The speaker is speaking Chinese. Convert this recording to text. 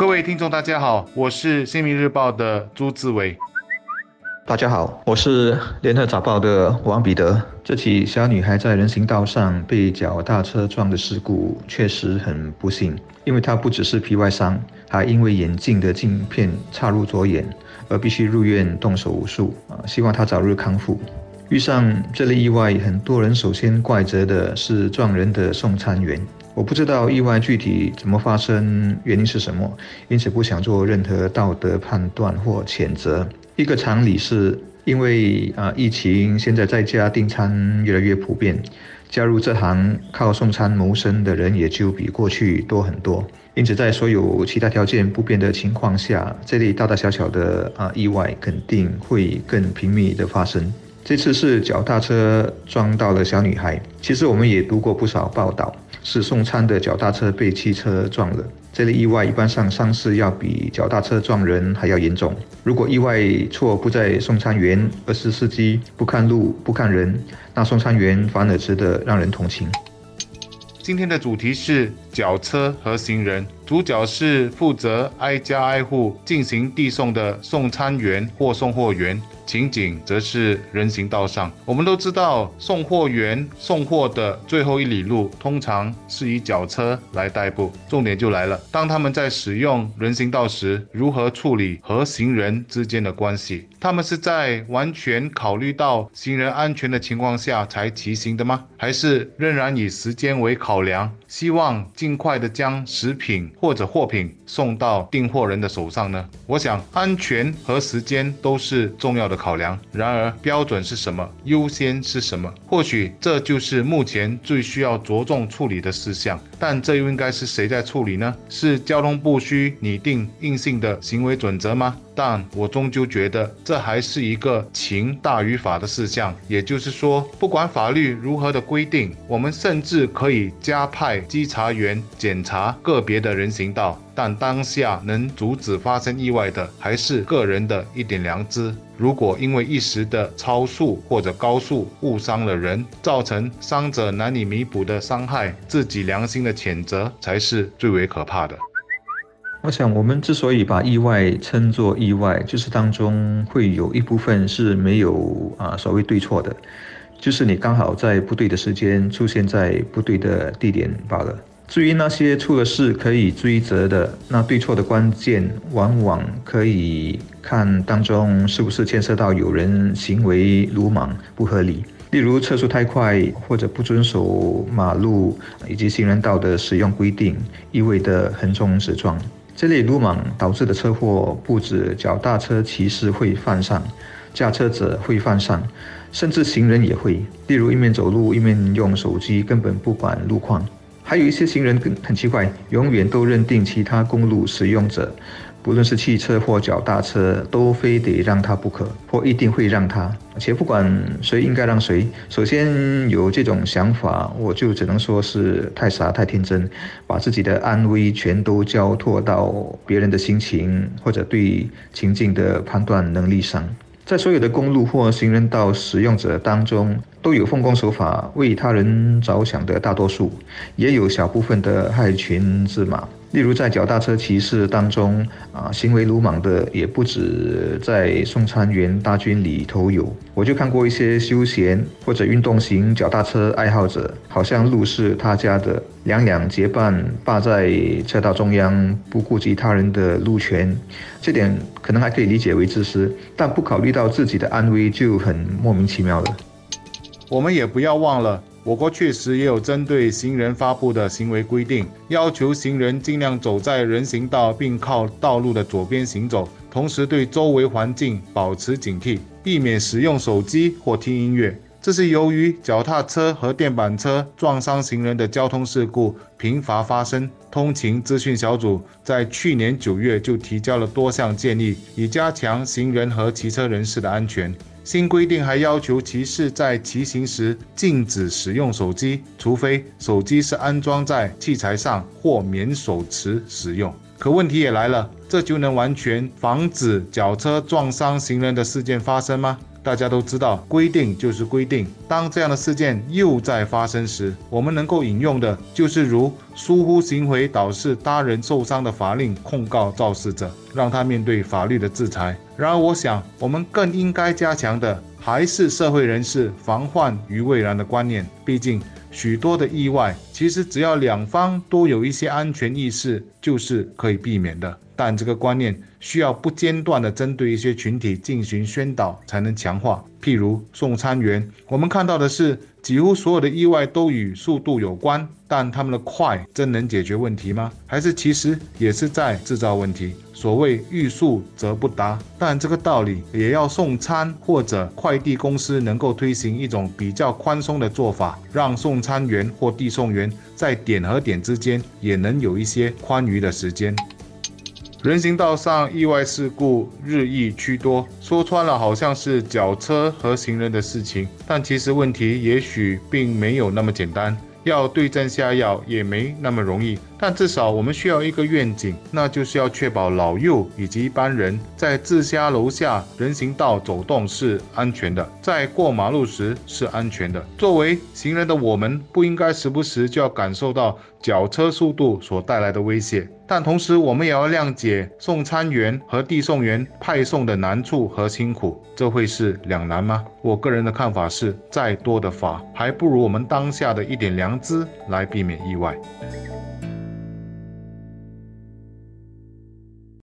各位听众，大家好，我是《新民日报》的朱志伟。大家好，我是《联合早报》的王彼得。这起小女孩在人行道上被脚踏车撞的事故确实很不幸，因为她不只是皮外伤，还因为眼镜的镜片插入左眼而必须入院动手术啊！希望她早日康复。遇上这类意外，很多人首先怪责的是撞人的送餐员。我不知道意外具体怎么发生，原因是什么，因此不想做任何道德判断或谴责。一个常理是，因为啊疫情，现在在家订餐越来越普遍，加入这行靠送餐谋生的人也就比过去多很多。因此，在所有其他条件不变的情况下，这类大大小小的啊意外肯定会更频密的发生。这次是脚踏车撞到了小女孩，其实我们也读过不少报道，是送餐的脚踏车被汽车撞了。这类意外一般上伤势要比脚踏车撞人还要严重。如果意外错不在送餐员，而是司机不看路、不看人，那送餐员反而值得让人同情。今天的主题是脚车和行人，主角是负责挨家挨户进行递送的送餐员或送货员。情景则是人行道上。我们都知道，送货员送货的最后一里路通常是以脚车来代步。重点就来了，当他们在使用人行道时，如何处理和行人之间的关系？他们是在完全考虑到行人安全的情况下才骑行的吗？还是仍然以时间为考量，希望尽快的将食品或者货品送到订货人的手上呢？我想，安全和时间都是重要的。考量，然而标准是什么？优先是什么？或许这就是目前最需要着重处理的事项。但这又应该是谁在处理呢？是交通部需拟定硬性的行为准则吗？但我终究觉得这还是一个情大于法的事项。也就是说，不管法律如何的规定，我们甚至可以加派稽查员检查个别的人行道。但当下能阻止发生意外的，还是个人的一点良知。如果因为一时的超速或者高速误伤了人，造成伤者难以弥补的伤害，自己良心的谴责才是最为可怕的。我想，我们之所以把意外称作意外，就是当中会有一部分是没有啊所谓对错的，就是你刚好在不对的时间出现在不对的地点罢了。至于那些出了事可以追责的，那对错的关键往往可以看当中是不是牵涉到有人行为鲁莽不合理，例如车速太快或者不遵守马路以及行人道的使用规定，一味的横冲直撞，这类鲁莽导致的车祸不止脚踏车骑士会犯上，驾车者会犯上，甚至行人也会，例如一面走路一面用手机，根本不管路况。还有一些行人更很奇怪，永远都认定其他公路使用者，不论是汽车或脚踏车，都非得让他不可，或一定会让他。且不管谁应该让谁，首先有这种想法，我就只能说是太傻太天真，把自己的安危全都交托到别人的心情或者对情境的判断能力上。在所有的公路或行人道使用者当中，都有奉公守法、为他人着想的大多数，也有小部分的害群之马。例如，在脚踏车骑士当中，啊，行为鲁莽的也不止在送餐员大军里头有。我就看过一些休闲或者运动型脚踏车爱好者，好像路是他家的，两两结伴霸在车道中央，不顾及他人的路权。这点可能还可以理解为自私，但不考虑到自己的安危就很莫名其妙了。我们也不要忘了。我国确实也有针对行人发布的行为规定，要求行人尽量走在人行道，并靠道路的左边行走，同时对周围环境保持警惕，避免使用手机或听音乐。这是由于脚踏车和电板车撞伤行人的交通事故频繁发生，通勤资讯小组在去年九月就提交了多项建议，以加强行人和骑车人士的安全。新规定还要求骑士在骑行时禁止使用手机，除非手机是安装在器材上或免手持使用。可问题也来了，这就能完全防止脚车撞伤行人的事件发生吗？大家都知道，规定就是规定。当这样的事件又在发生时，我们能够引用的就是如疏忽行为导致他人受伤的法令，控告肇事者，让他面对法律的制裁。然而，我想我们更应该加强的还是社会人士防患于未然的观念。毕竟，许多的意外，其实只要两方都有一些安全意识，就是可以避免的。但这个观念需要不间断地针对一些群体进行宣导，才能强化。譬如送餐员，我们看到的是几乎所有的意外都与速度有关，但他们的快真能解决问题吗？还是其实也是在制造问题？所谓欲速则不达，但这个道理也要送餐或者快递公司能够推行一种比较宽松的做法，让送餐员或递送员在点和点之间也能有一些宽裕的时间。人行道上意外事故日益趋多，说穿了好像是脚车和行人的事情，但其实问题也许并没有那么简单，要对症下药也没那么容易。但至少我们需要一个愿景，那就是要确保老幼以及一般人在自家楼下人行道走动是安全的，在过马路时是安全的。作为行人的我们，不应该时不时就要感受到脚车速度所带来的威胁。但同时，我们也要谅解送餐员和递送员派送的难处和辛苦，这会是两难吗？我个人的看法是，再多的法，还不如我们当下的一点良知来避免意外。